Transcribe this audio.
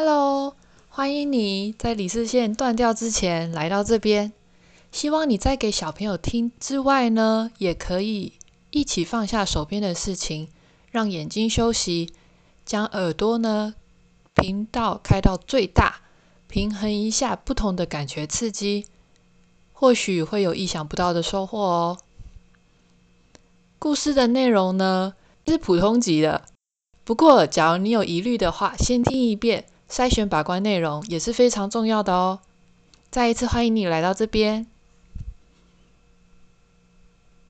Hello，欢迎你在理智线断掉之前来到这边。希望你在给小朋友听之外呢，也可以一起放下手边的事情，让眼睛休息，将耳朵呢频道开到最大，平衡一下不同的感觉刺激，或许会有意想不到的收获哦。故事的内容呢是普通级的，不过假如你有疑虑的话，先听一遍，筛选把关内容也是非常重要的哦。再一次欢迎你来到这边。